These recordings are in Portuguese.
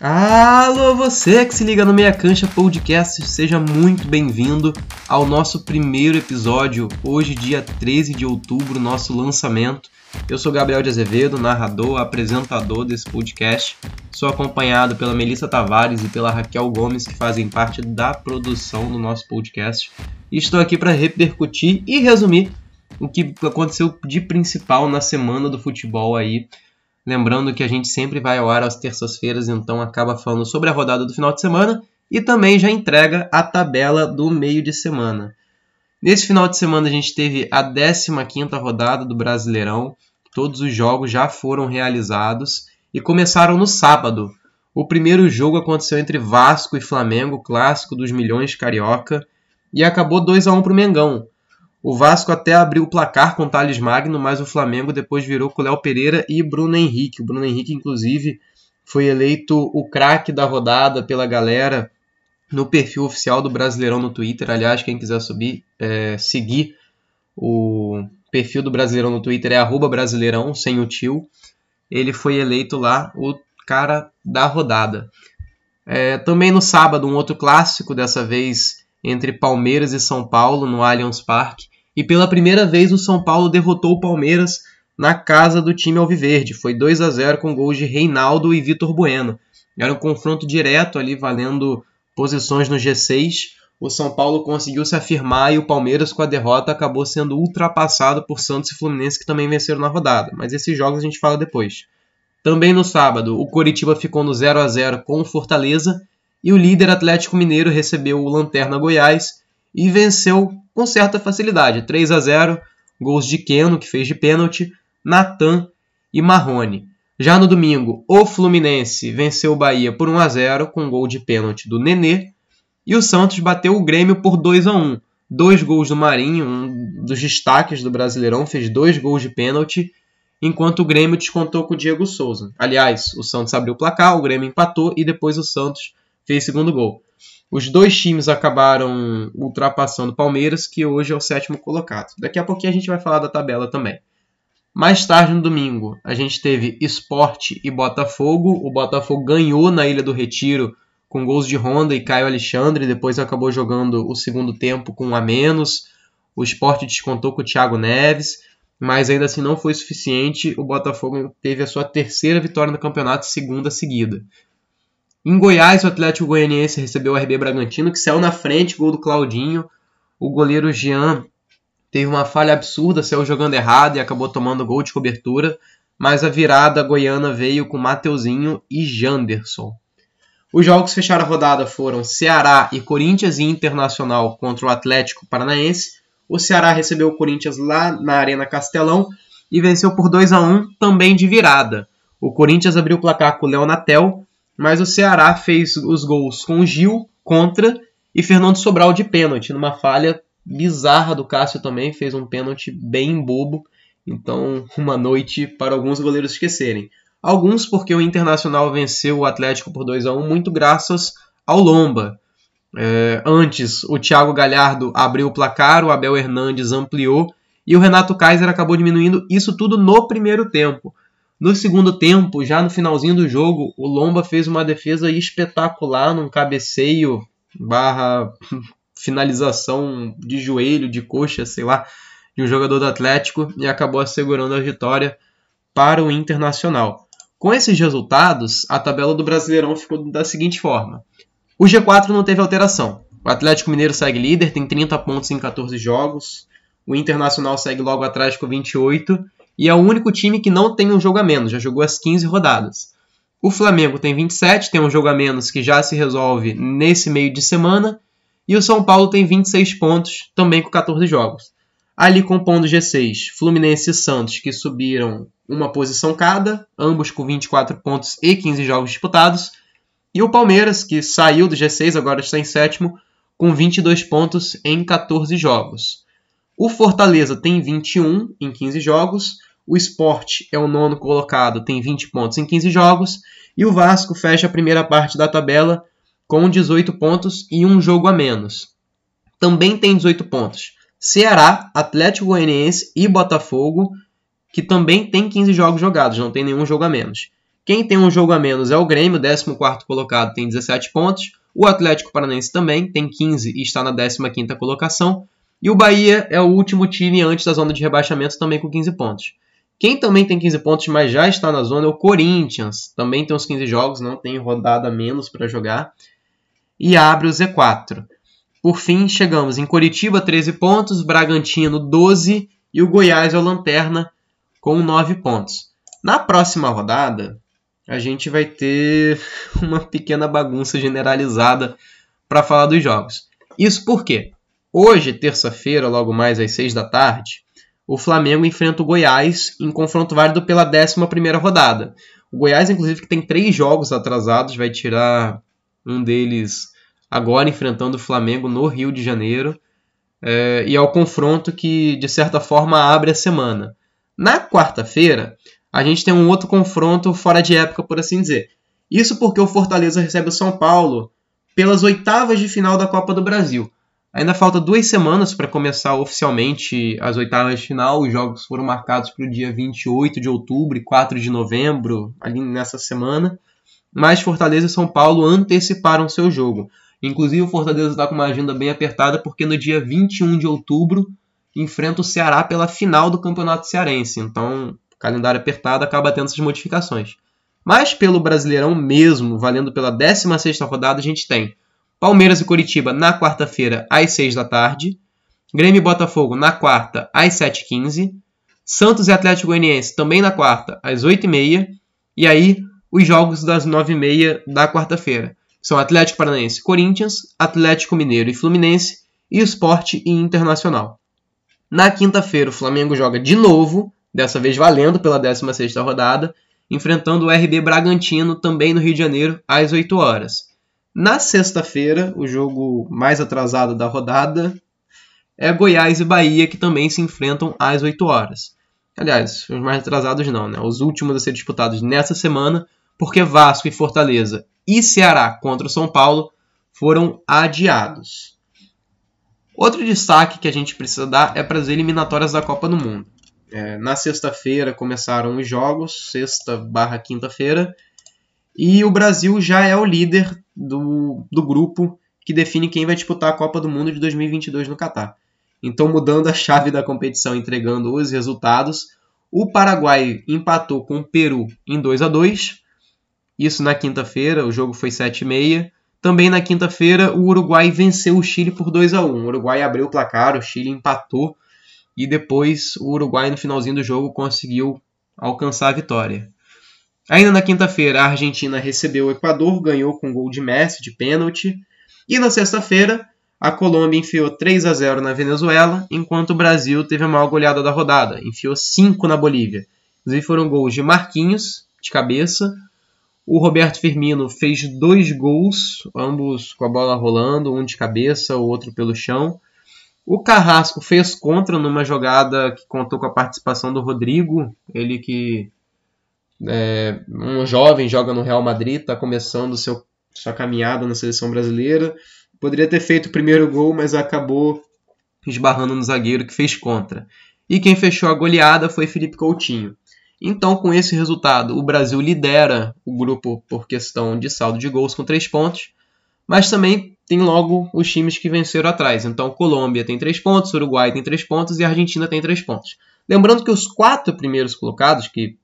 Alô, você que se liga no Meia Cancha Podcast, seja muito bem-vindo ao nosso primeiro episódio, hoje, dia 13 de outubro, nosso lançamento. Eu sou Gabriel de Azevedo, narrador, apresentador desse podcast. Sou acompanhado pela Melissa Tavares e pela Raquel Gomes, que fazem parte da produção do nosso podcast. E estou aqui para repercutir e resumir o que aconteceu de principal na semana do futebol aí Lembrando que a gente sempre vai ao ar às terças-feiras, então acaba falando sobre a rodada do final de semana e também já entrega a tabela do meio de semana. Nesse final de semana a gente teve a 15ª rodada do Brasileirão. Todos os jogos já foram realizados e começaram no sábado. O primeiro jogo aconteceu entre Vasco e Flamengo, clássico dos milhões carioca, e acabou 2 a 1 para o Mengão. O Vasco até abriu o placar com Thales Magno, mas o Flamengo depois virou com Léo Pereira e Bruno Henrique. O Bruno Henrique, inclusive, foi eleito o craque da rodada pela galera no perfil oficial do Brasileirão no Twitter. Aliás, quem quiser subir, é, seguir o perfil do Brasileirão no Twitter é Brasileirão, sem o tio. Ele foi eleito lá o cara da rodada. É, também no sábado, um outro clássico, dessa vez entre Palmeiras e São Paulo no Allianz Parque. E pela primeira vez o São Paulo derrotou o Palmeiras na casa do time alviverde. Foi 2 a 0 com gols de Reinaldo e Vitor Bueno. Era um confronto direto ali valendo posições no G6. O São Paulo conseguiu se afirmar e o Palmeiras com a derrota acabou sendo ultrapassado por Santos e Fluminense que também venceram na rodada. Mas esses jogos a gente fala depois. Também no sábado, o Coritiba ficou no 0 a 0 com o Fortaleza e o líder Atlético Mineiro recebeu o Lanterna Goiás e venceu com certa facilidade, 3 a 0, gols de Keno, que fez de pênalti, Natan e Marrone. Já no domingo, o Fluminense venceu o Bahia por 1 a 0 com gol de pênalti do Nenê e o Santos bateu o Grêmio por 2 a 1. Dois gols do Marinho, um dos destaques do Brasileirão, fez dois gols de pênalti, enquanto o Grêmio descontou com o Diego Souza. Aliás, o Santos abriu o placar, o Grêmio empatou e depois o Santos fez segundo gol. Os dois times acabaram ultrapassando o Palmeiras, que hoje é o sétimo colocado. Daqui a pouquinho a gente vai falar da tabela também. Mais tarde no domingo, a gente teve Esporte e Botafogo. O Botafogo ganhou na Ilha do Retiro com gols de Honda e Caio Alexandre. Depois acabou jogando o segundo tempo com um a menos. O Esporte descontou com o Thiago Neves, mas ainda assim não foi suficiente. O Botafogo teve a sua terceira vitória no campeonato, segunda seguida. Em Goiás, o Atlético Goianiense recebeu o RB Bragantino, que saiu na frente, gol do Claudinho. O goleiro Jean teve uma falha absurda, saiu jogando errado e acabou tomando gol de cobertura. Mas a virada goiana veio com Mateuzinho e Janderson. Os jogos que fecharam a rodada foram Ceará e Corinthians e Internacional contra o Atlético Paranaense. O Ceará recebeu o Corinthians lá na Arena Castelão e venceu por 2 a 1 também de virada. O Corinthians abriu o placar com o Leonatel mas o Ceará fez os gols com Gil contra e Fernando Sobral de pênalti, numa falha bizarra do Cássio também, fez um pênalti bem bobo. Então, uma noite para alguns goleiros esquecerem. Alguns porque o Internacional venceu o Atlético por 2 a 1 muito graças ao Lomba. É, antes, o Thiago Galhardo abriu o placar, o Abel Hernandes ampliou e o Renato Kaiser acabou diminuindo isso tudo no primeiro tempo. No segundo tempo, já no finalzinho do jogo, o Lomba fez uma defesa espetacular num cabeceio barra finalização de joelho, de coxa, sei lá, de um jogador do Atlético e acabou assegurando a vitória para o Internacional. Com esses resultados, a tabela do Brasileirão ficou da seguinte forma: o G4 não teve alteração. O Atlético Mineiro segue líder, tem 30 pontos em 14 jogos. O Internacional segue logo atrás com 28 e é o único time que não tem um jogo a menos, já jogou as 15 rodadas. O Flamengo tem 27, tem um jogo a menos que já se resolve nesse meio de semana, e o São Paulo tem 26 pontos, também com 14 jogos. Ali compondo o G6, Fluminense e Santos, que subiram uma posição cada, ambos com 24 pontos e 15 jogos disputados, e o Palmeiras, que saiu do G6, agora está em sétimo, com 22 pontos em 14 jogos. O Fortaleza tem 21 em 15 jogos, o Sport é o nono colocado, tem 20 pontos em 15 jogos. E o Vasco fecha a primeira parte da tabela com 18 pontos e um jogo a menos. Também tem 18 pontos. Ceará, Atlético Goianiense e Botafogo, que também tem 15 jogos jogados, não tem nenhum jogo a menos. Quem tem um jogo a menos é o Grêmio, 14 colocado, tem 17 pontos. O Atlético Paranaense também tem 15 e está na 15 colocação. E o Bahia é o último time antes da zona de rebaixamento, também com 15 pontos. Quem também tem 15 pontos, mas já está na zona, é o Corinthians. Também tem uns 15 jogos, não tem rodada menos para jogar. E abre o Z4. Por fim, chegamos em Coritiba, 13 pontos, Bragantino, 12 e o Goiás é o Lanterna com 9 pontos. Na próxima rodada, a gente vai ter uma pequena bagunça generalizada para falar dos jogos. Isso porque hoje, terça-feira, logo mais às 6 da tarde, o Flamengo enfrenta o Goiás em confronto válido pela 11 rodada. O Goiás, inclusive, que tem três jogos atrasados, vai tirar um deles agora enfrentando o Flamengo no Rio de Janeiro. É, e é o confronto que, de certa forma, abre a semana. Na quarta-feira, a gente tem um outro confronto fora de época, por assim dizer. Isso porque o Fortaleza recebe o São Paulo pelas oitavas de final da Copa do Brasil. Ainda falta duas semanas para começar oficialmente as oitavas de final. Os jogos foram marcados para o dia 28 de outubro e 4 de novembro, ali nessa semana. Mas Fortaleza e São Paulo anteciparam seu jogo. Inclusive, o Fortaleza está com uma agenda bem apertada porque no dia 21 de outubro enfrenta o Ceará pela final do Campeonato Cearense. Então, calendário apertado acaba tendo essas modificações. Mas pelo Brasileirão mesmo, valendo pela 16ª rodada, a gente tem Palmeiras e Coritiba na quarta-feira às 6 da tarde, Grêmio e Botafogo na quarta às 7h15, Santos e Atlético Goianiense também na quarta às 8h30, e aí os jogos das 9h30 da quarta-feira. São Atlético Paranaense e Corinthians, Atlético Mineiro e Fluminense, e Esporte e Internacional. Na quinta-feira, o Flamengo joga de novo dessa vez valendo pela 16ª rodada, enfrentando o RB Bragantino também no Rio de Janeiro às 8 horas. Na sexta-feira, o jogo mais atrasado da rodada é Goiás e Bahia que também se enfrentam às 8 horas. Aliás, os mais atrasados não, né? Os últimos a ser disputados nessa semana, porque Vasco e Fortaleza e Ceará contra o São Paulo foram adiados. Outro destaque que a gente precisa dar é para as eliminatórias da Copa do Mundo. É, na sexta-feira começaram os jogos, sexta barra quinta-feira, e o Brasil já é o líder do, do grupo que define quem vai disputar a Copa do Mundo de 2022 no Catar. Então, mudando a chave da competição, entregando os resultados, o Paraguai empatou com o Peru em 2 a 2 Isso na quinta-feira, o jogo foi 7 e meia. Também na quinta-feira, o Uruguai venceu o Chile por 2 a 1 O Uruguai abriu o placar, o Chile empatou e depois o Uruguai no finalzinho do jogo conseguiu alcançar a vitória. Ainda na quinta-feira, a Argentina recebeu o Equador, ganhou com gol de Messi de pênalti, e na sexta-feira, a Colômbia enfiou 3 a 0 na Venezuela, enquanto o Brasil teve a maior goleada da rodada, enfiou 5 na Bolívia. Inclusive foram gols de Marquinhos, de cabeça, o Roberto Firmino fez dois gols, ambos com a bola rolando, um de cabeça, o outro pelo chão. O Carrasco fez contra numa jogada que contou com a participação do Rodrigo, ele que é um jovem joga no Real Madrid, está começando seu, sua caminhada na seleção brasileira. Poderia ter feito o primeiro gol, mas acabou esbarrando no zagueiro que fez contra. E quem fechou a goleada foi Felipe Coutinho. Então, com esse resultado, o Brasil lidera o grupo por questão de saldo de gols com 3 pontos, mas também tem logo os times que venceram atrás. Então, Colômbia tem 3 pontos, Uruguai tem 3 pontos e Argentina tem 3 pontos. Lembrando que os quatro primeiros colocados, que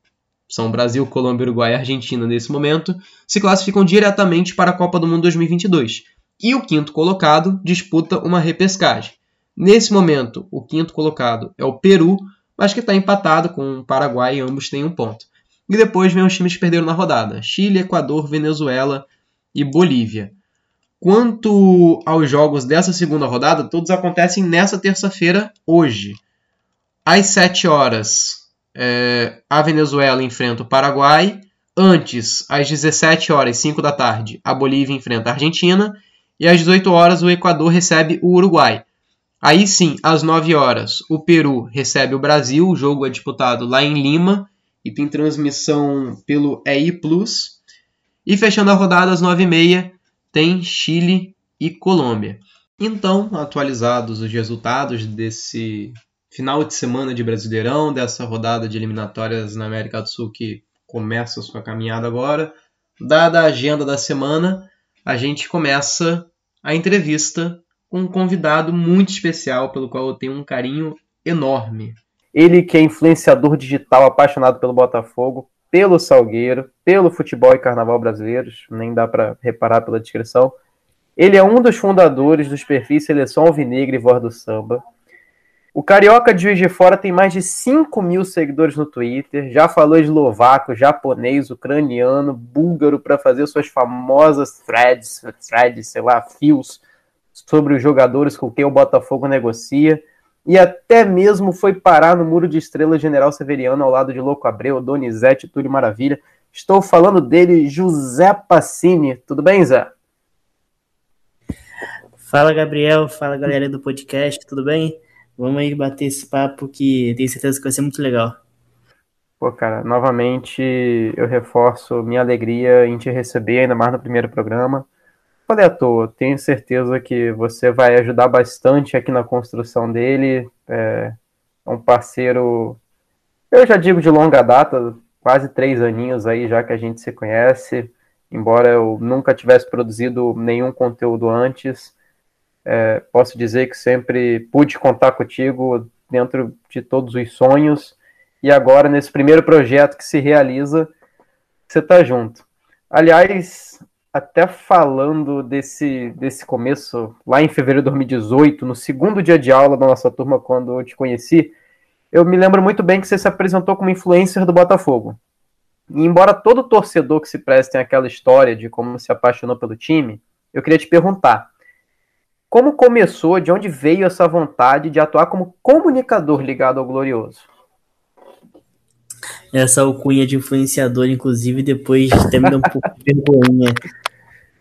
são Brasil, Colômbia, Uruguai e Argentina nesse momento, se classificam diretamente para a Copa do Mundo 2022. E o quinto colocado disputa uma repescagem. Nesse momento, o quinto colocado é o Peru, mas que está empatado com o Paraguai e ambos têm um ponto. E depois vem os times que perderam na rodada: Chile, Equador, Venezuela e Bolívia. Quanto aos jogos dessa segunda rodada, todos acontecem nessa terça-feira, hoje. Às 7 horas, é, a Venezuela enfrenta o Paraguai. Antes, às 17 horas 5 da tarde, a Bolívia enfrenta a Argentina. E às 18 horas, o Equador recebe o Uruguai. Aí sim, às 9 horas, o Peru recebe o Brasil. O jogo é disputado lá em Lima e tem transmissão pelo EI Plus. E fechando a rodada às 9h30, tem Chile e Colômbia. Então, atualizados os resultados desse final de semana de Brasileirão, dessa rodada de eliminatórias na América do Sul que começa a sua caminhada agora. Dada a agenda da semana, a gente começa a entrevista com um convidado muito especial, pelo qual eu tenho um carinho enorme. Ele que é influenciador digital, apaixonado pelo Botafogo, pelo Salgueiro, pelo futebol e carnaval brasileiros, nem dá para reparar pela descrição. Ele é um dos fundadores dos perfis Seleção Alvinegra e Voz do Samba. O Carioca de Juiz de Fora tem mais de 5 mil seguidores no Twitter, já falou eslovaco, japonês, ucraniano, búlgaro para fazer suas famosas threads, threads, sei lá, fios sobre os jogadores com quem o Botafogo negocia e até mesmo foi parar no Muro de Estrela General Severiano ao lado de Louco Abreu, Donizete, Túlio Maravilha. Estou falando dele, José Passini. Tudo bem, Zé? Fala, Gabriel. Fala, galera do podcast. Tudo bem? Vamos aí bater esse papo que tenho certeza que vai ser muito legal. Pô, cara, novamente eu reforço minha alegria em te receber, ainda mais no primeiro programa falei à toa, tenho certeza que você vai ajudar bastante aqui na construção dele. É, é um parceiro, eu já digo de longa data, quase três aninhos aí já que a gente se conhece. Embora eu nunca tivesse produzido nenhum conteúdo antes, é, posso dizer que sempre pude contar contigo dentro de todos os sonhos. E agora, nesse primeiro projeto que se realiza, você está junto. Aliás, até falando desse, desse começo, lá em fevereiro de 2018, no segundo dia de aula da nossa turma, quando eu te conheci, eu me lembro muito bem que você se apresentou como influencer do Botafogo. E embora todo torcedor que se preste tenha aquela história de como se apaixonou pelo time, eu queria te perguntar: como começou, de onde veio essa vontade de atuar como comunicador ligado ao Glorioso? Essa alcunha de influenciador, inclusive, depois até me dá um pouco de vergonha.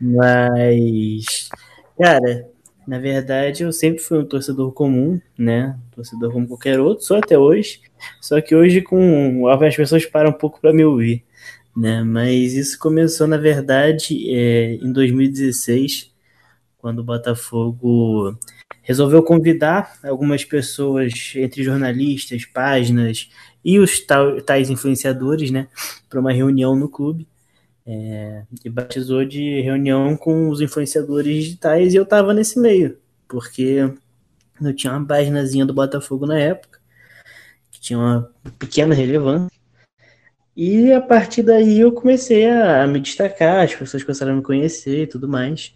Mas, cara, na verdade eu sempre fui um torcedor comum, né? Torcedor como qualquer outro, só até hoje. Só que hoje com as pessoas param um pouco para me ouvir, né? Mas isso começou na verdade é, em 2016, quando o Botafogo resolveu convidar algumas pessoas entre jornalistas, páginas e os tais influenciadores, né, para uma reunião no clube. É, e batizou de reunião com os influenciadores digitais e eu tava nesse meio, porque eu tinha uma páginazinha do Botafogo na época, que tinha uma pequena relevância, e a partir daí eu comecei a me destacar, as pessoas começaram a me conhecer e tudo mais.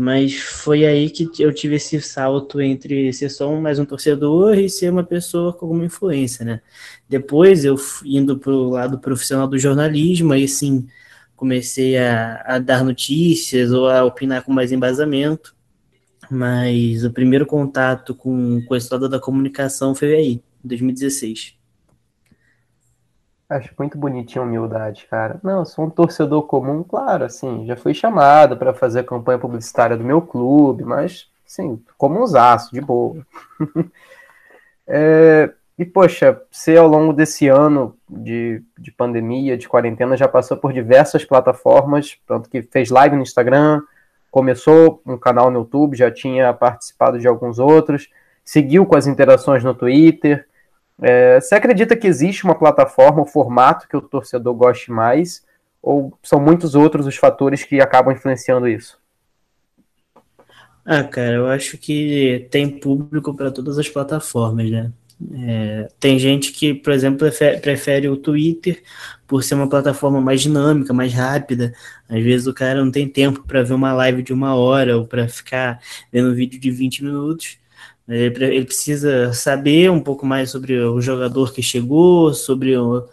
Mas foi aí que eu tive esse salto entre ser só mais um torcedor e ser uma pessoa com alguma influência, né? Depois eu indo para o lado profissional do jornalismo, aí sim comecei a, a, dar notícias ou a opinar com mais embasamento, mas o primeiro contato com, com a história da comunicação foi aí, em 2016. Acho muito bonitinho a humildade, cara. Não, eu sou um torcedor comum, claro, assim, já fui chamado para fazer a campanha publicitária do meu clube, mas, sim, como um zaço, de boa. é, e, poxa, você ao longo desse ano de, de pandemia, de quarentena, já passou por diversas plataformas, tanto que fez live no Instagram, começou um canal no YouTube, já tinha participado de alguns outros, seguiu com as interações no Twitter. É, você acredita que existe uma plataforma, um formato que o torcedor goste mais, ou são muitos outros os fatores que acabam influenciando isso? Ah, cara, eu acho que tem público para todas as plataformas, né? É, tem gente que, por exemplo, prefere, prefere, o Twitter por ser uma plataforma mais dinâmica, mais rápida. Às vezes o cara não tem tempo para ver uma live de uma hora ou para ficar vendo um vídeo de 20 minutos. Ele, precisa saber um pouco mais sobre o jogador que chegou, sobre o,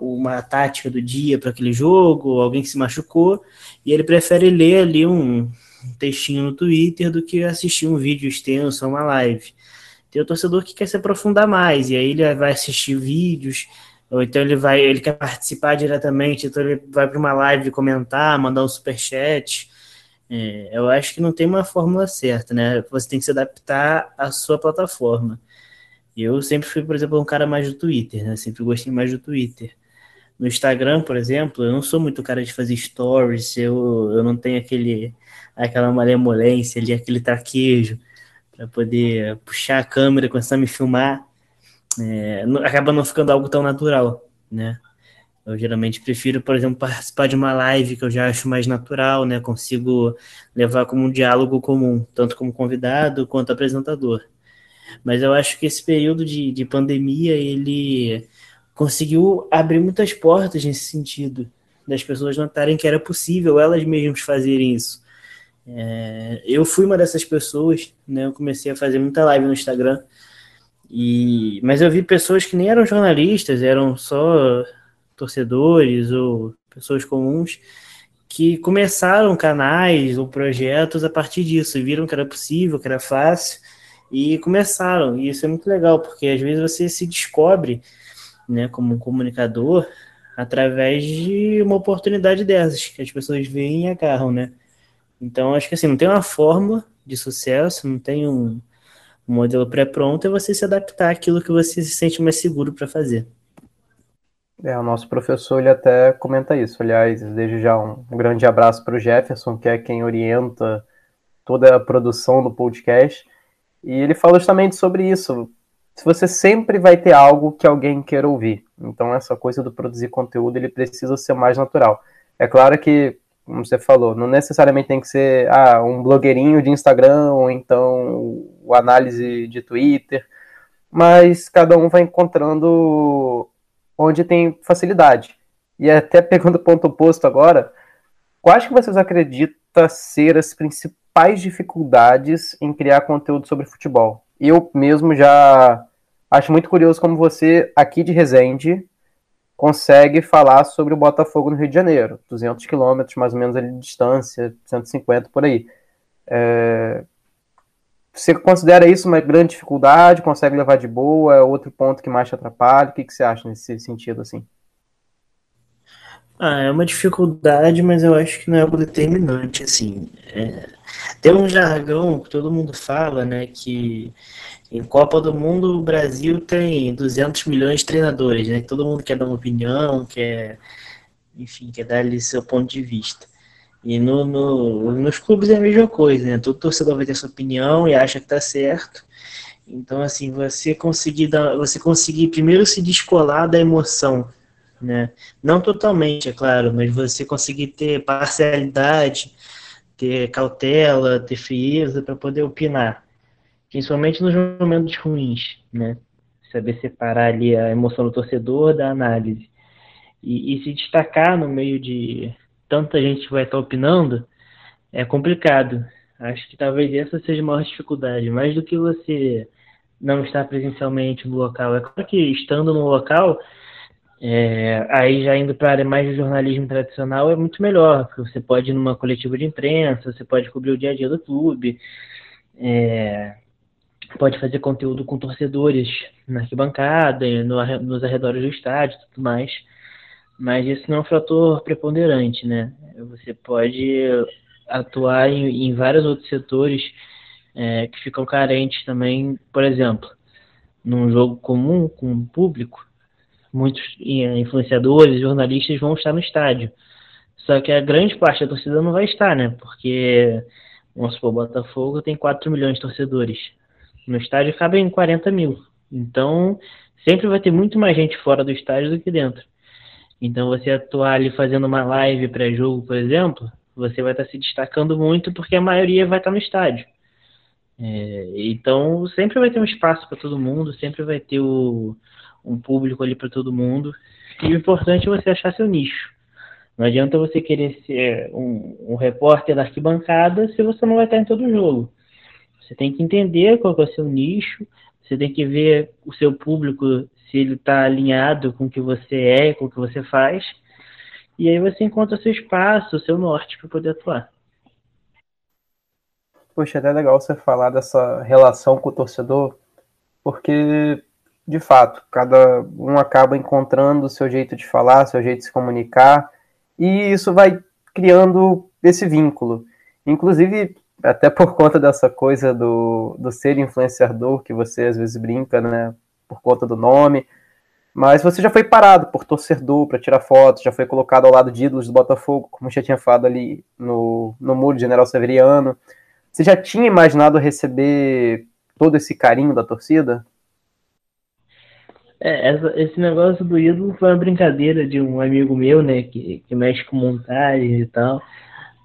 uma tática do dia para aquele jogo, alguém que se machucou, e ele prefere ler ali um textinho no Twitter do que assistir um vídeo extenso, uma live. Tem o torcedor que quer se aprofundar mais, e aí ele vai assistir vídeos, ou então ele vai, ele quer participar diretamente, então ele vai para uma live comentar, mandar um super chat. É, eu acho que não tem uma fórmula certa, né? Você tem que se adaptar à sua plataforma. Eu sempre fui, por exemplo, um cara mais do Twitter, né? Sempre gostei mais do Twitter. No Instagram, por exemplo, eu não sou muito cara de fazer stories, eu, eu não tenho aquele, aquela malemolência ali, aquele traquejo para poder puxar a câmera, começar a me filmar, é, não, acaba não ficando algo tão natural, né? Eu geralmente prefiro, por exemplo, participar de uma live que eu já acho mais natural, né? Consigo levar como um diálogo comum, tanto como convidado quanto apresentador. Mas eu acho que esse período de, de pandemia, ele conseguiu abrir muitas portas nesse sentido, das pessoas notarem que era possível elas mesmas fazerem isso. É, eu fui uma dessas pessoas, né? Eu comecei a fazer muita live no Instagram, e, mas eu vi pessoas que nem eram jornalistas, eram só torcedores ou pessoas comuns que começaram canais ou projetos a partir disso, viram que era possível, que era fácil e começaram. E isso é muito legal, porque às vezes você se descobre, né, como um comunicador através de uma oportunidade dessas que as pessoas veem e agarram, né? Então acho que assim, não tem uma fórmula de sucesso, não tem um, um modelo pré-pronto, é você se adaptar àquilo que você se sente mais seguro para fazer. É, o nosso professor ele até comenta isso. Aliás, desde já um, grande abraço para o Jefferson, que é quem orienta toda a produção do podcast. E ele fala justamente sobre isso. Você sempre vai ter algo que alguém quer ouvir. Então, essa coisa do produzir conteúdo, ele precisa ser mais natural. É claro que, como você falou, não necessariamente tem que ser ah, um blogueirinho de Instagram ou então o análise de Twitter, mas cada um vai encontrando onde tem facilidade. E até pegando o ponto oposto agora, quais que vocês acreditam ser as principais dificuldades em criar conteúdo sobre futebol? Eu mesmo já acho muito curioso como você, aqui de Resende, consegue falar sobre o Botafogo no Rio de Janeiro. 200 quilômetros, mais ou menos, ali de distância, 150 por aí. É... Você considera isso uma grande dificuldade? Consegue levar de boa? É outro ponto que mais te atrapalha? O que, que você acha nesse sentido, assim? Ah, é uma dificuldade, mas eu acho que não é algo determinante, assim. É... Tem um jargão que todo mundo fala, né, que em Copa do Mundo o Brasil tem 200 milhões de treinadores, né, todo mundo quer dar uma opinião, quer, enfim, quer dar ali seu ponto de vista. E no, no, nos clubes é a mesma coisa, né? Todo torcedor vai ter sua opinião e acha que tá certo. Então, assim, você conseguir dar, você conseguir primeiro se descolar da emoção, né? Não totalmente, é claro, mas você conseguir ter parcialidade, ter cautela, ter frieza para poder opinar, principalmente nos momentos ruins, né? Saber separar ali a emoção do torcedor da análise e, e se destacar no meio de tanta gente vai estar opinando, é complicado. Acho que talvez essa seja a maior dificuldade, mais do que você não estar presencialmente no local. É claro que estando no local, é, aí já indo para a área mais do jornalismo tradicional é muito melhor, porque você pode ir numa coletiva de imprensa, você pode cobrir o dia a dia do clube, é, pode fazer conteúdo com torcedores na arquibancada, no, nos arredores do estádio tudo mais. Mas isso não é um fator preponderante, né? Você pode atuar em, em vários outros setores é, que ficam carentes também, por exemplo, num jogo comum com o público, muitos influenciadores, jornalistas vão estar no estádio. Só que a grande parte da torcida não vai estar, né? Porque, vamos supor, Botafogo tem 4 milhões de torcedores. No estádio cabem 40 mil. Então, sempre vai ter muito mais gente fora do estádio do que dentro. Então, você atuar ali fazendo uma live pré-jogo, por exemplo, você vai estar se destacando muito porque a maioria vai estar no estádio. É, então, sempre vai ter um espaço para todo mundo, sempre vai ter o, um público ali para todo mundo. E o importante é você achar seu nicho. Não adianta você querer ser um, um repórter da arquibancada se você não vai estar em todo jogo. Você tem que entender qual é o seu nicho, você tem que ver o seu público se ele está alinhado com o que você é, com o que você faz. E aí você encontra seu espaço, seu norte para poder atuar. Poxa, é até legal você falar dessa relação com o torcedor, porque, de fato, cada um acaba encontrando o seu jeito de falar, seu jeito de se comunicar, e isso vai criando esse vínculo. Inclusive, até por conta dessa coisa do, do ser influenciador, que você às vezes brinca, né? Por conta do nome. Mas você já foi parado por torcedor para tirar fotos, já foi colocado ao lado de ídolos do Botafogo, como já tinha falado ali no, no muro de General Severiano. Você já tinha imaginado receber todo esse carinho da torcida? É, essa, esse negócio do ídolo foi uma brincadeira de um amigo meu, né, que, que mexe com montagem e tal.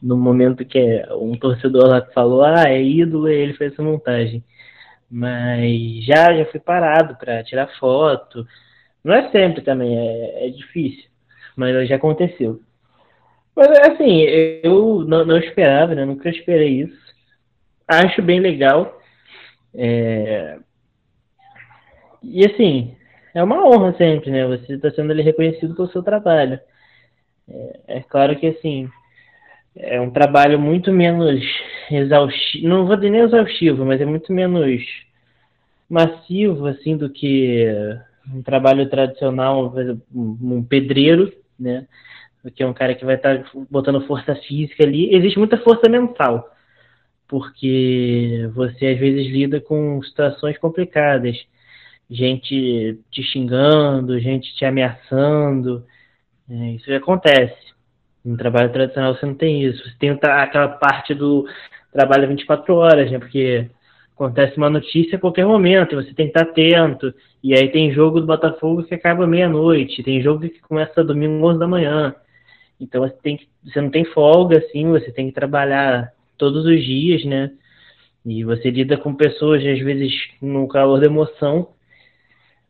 No momento que um torcedor lá falou, ah, é ídolo, e ele fez essa montagem. Mas já, já fui parado para tirar foto. Não é sempre também, é, é difícil, mas já aconteceu. Mas assim, eu não, não esperava, né? Nunca esperei isso. Acho bem legal. É... E assim, é uma honra sempre, né? Você está sendo ali reconhecido pelo seu trabalho. É, é, claro que assim é um trabalho muito menos exaustivo, não vou dizer nem exaustivo, mas é muito menos massivo assim do que um trabalho tradicional, um pedreiro, né? Que é um cara que vai estar tá botando força física ali. Existe muita força mental, porque você às vezes lida com situações complicadas gente te xingando, gente te ameaçando. É, isso acontece. No trabalho tradicional você não tem isso. Você tem aquela parte do trabalho 24 horas, né? Porque acontece uma notícia a qualquer momento, você tem que estar atento. E aí tem jogo do Botafogo que acaba meia-noite, tem jogo que começa domingo 11 da manhã. Então você tem que, você não tem folga assim, você tem que trabalhar todos os dias, né? E você lida com pessoas às vezes no calor da emoção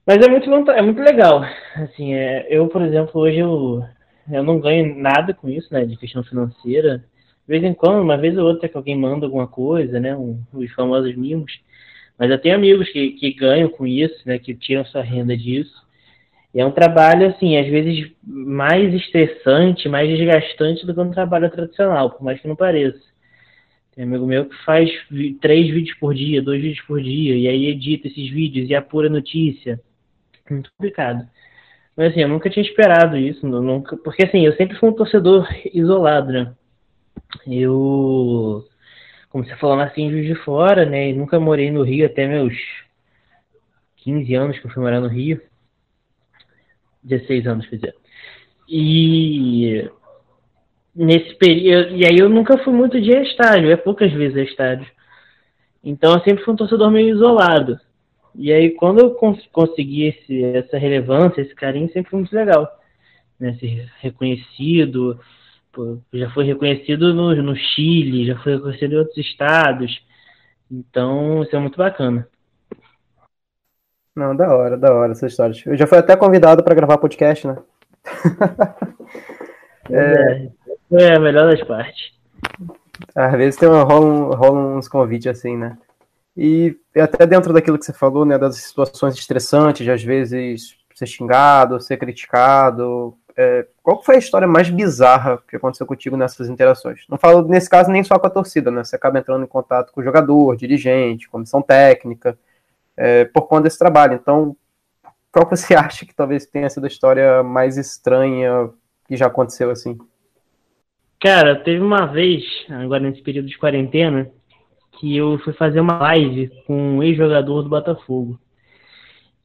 mas é muito, é muito legal. Assim, é, eu, por exemplo, hoje eu, eu não ganho nada com isso, né, de questão financeira. Vez em quando, uma vez ou outra que alguém manda alguma coisa, né, um, os famosos mimos. Mas eu tenho amigos que, que ganham com isso, né, que tiram sua renda disso. E é um trabalho, assim, às vezes mais estressante, mais desgastante do que um trabalho tradicional, por mais que não pareça. Tem um amigo meu que faz três vídeos por dia, dois vídeos por dia, e aí edita esses vídeos e apura notícia muito complicado. Mas assim, eu nunca tinha esperado isso, nunca, porque assim, eu sempre fui um torcedor isolado, né? Eu, como você falou, nasci em Juiz de Fora, né? E nunca morei no Rio até meus 15 anos que eu fui morar no Rio. 16 anos, quer dizer. E nesse período, e aí eu nunca fui muito de estádio, é poucas vezes a estádio. Então eu sempre fui um torcedor meio isolado. E aí, quando eu cons consegui esse, essa relevância, esse carinho, sempre foi muito legal. Né? Ser reconhecido, já foi reconhecido no, no Chile, já foi reconhecido em outros estados. Então, isso é muito bacana. Não, da hora, da hora essa história. Eu já fui até convidado para gravar podcast, né? é... é a melhor das partes. Às vezes tem uma, rola, rola uns convites assim, né? E até dentro daquilo que você falou, né, das situações estressantes, de às vezes ser xingado, ser criticado, é, qual foi a história mais bizarra que aconteceu contigo nessas interações? Não falo nesse caso nem só com a torcida, né? Você acaba entrando em contato com o jogador, dirigente, comissão técnica, é, por conta desse trabalho. Então, qual você acha que talvez tenha sido a história mais estranha que já aconteceu assim? Cara, teve uma vez, agora nesse período de quarentena, que eu fui fazer uma live com um ex-jogador do Botafogo.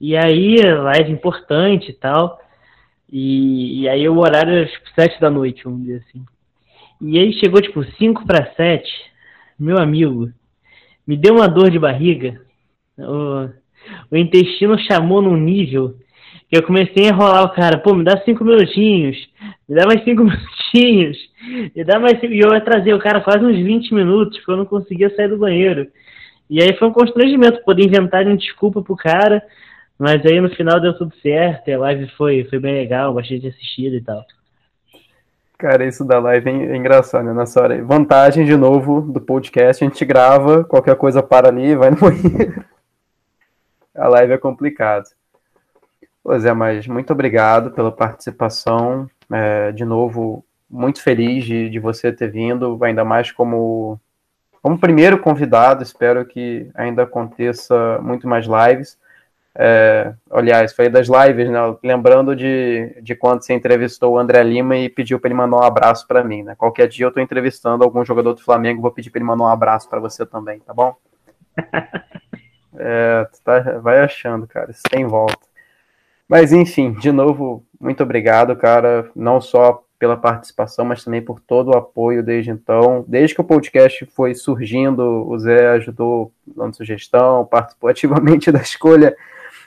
E aí, live importante e tal. E, e aí o horário era tipo sete da noite, vamos dizer assim. E aí chegou tipo cinco para sete, meu amigo, me deu uma dor de barriga. O, o intestino chamou num nível que eu comecei a enrolar o cara, pô, me dá cinco minutinhos, me dá mais cinco minutinhos, me dá mais cinco... E eu ia trazer o cara quase uns 20 minutos, porque eu não conseguia sair do banheiro. E aí foi um constrangimento poder inventar uma desculpa pro cara, mas aí no final deu tudo certo, a live foi, foi bem legal, bastante assistida e tal. Cara, isso da live é engraçado, né? Nessa hora. Vantagem, de novo, do podcast, a gente grava, qualquer coisa para ali, vai no. A live é complicado. Pois é, mas muito obrigado pela participação. É, de novo, muito feliz de, de você ter vindo, ainda mais como, como primeiro convidado. Espero que ainda aconteça muito mais lives. É, aliás, foi das lives, né? Lembrando de, de quando você entrevistou o André Lima e pediu para ele mandar um abraço para mim, né? Qualquer dia eu estou entrevistando algum jogador do Flamengo, vou pedir para ele mandar um abraço para você também, tá bom? É, tá, vai achando, cara, isso tem volta. Mas enfim, de novo, muito obrigado, cara, não só pela participação, mas também por todo o apoio desde então. Desde que o podcast foi surgindo, o Zé ajudou dando sugestão, participou ativamente da escolha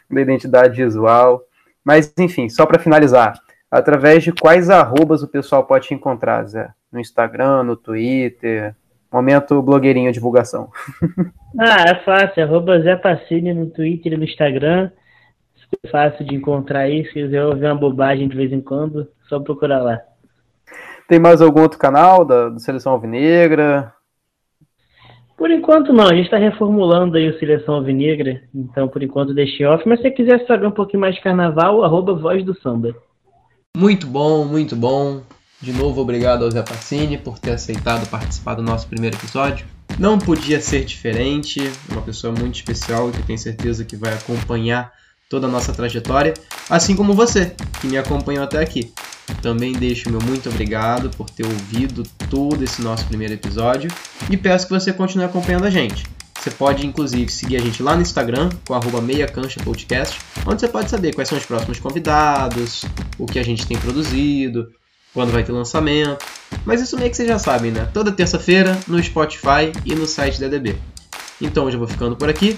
da identidade visual. Mas, enfim, só para finalizar, através de quais arrobas o pessoal pode te encontrar, Zé? No Instagram, no Twitter? Momento blogueirinho divulgação. ah, é fácil. Arroba Zé Pacini no Twitter e no Instagram. Super fácil de encontrar aí. Se quiser ouvir uma bobagem de vez em quando, só procurar lá. Tem mais algum outro canal da, da Seleção Alvinegra? Por enquanto não, a gente está reformulando aí o Seleção Alvinegra, então por enquanto deixei off, mas se você quiser saber um pouquinho mais de carnaval, arroba Voz do Samba. Muito bom, muito bom. De novo, obrigado ao Zé Pacini por ter aceitado participar do nosso primeiro episódio. Não podia ser diferente, uma pessoa muito especial que tenho certeza que vai acompanhar toda a nossa trajetória, assim como você, que me acompanhou até aqui. Também deixo meu muito obrigado por ter ouvido todo esse nosso primeiro episódio e peço que você continue acompanhando a gente. Você pode, inclusive, seguir a gente lá no Instagram, com arroba meiacanchapodcast, onde você pode saber quais são os próximos convidados, o que a gente tem produzido, quando vai ter lançamento. Mas isso meio que vocês já sabem, né? Toda terça-feira no Spotify e no site da EDB. Então eu vou ficando por aqui,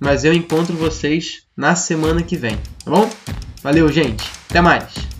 mas eu encontro vocês na semana que vem, tá bom? Valeu, gente! Até mais!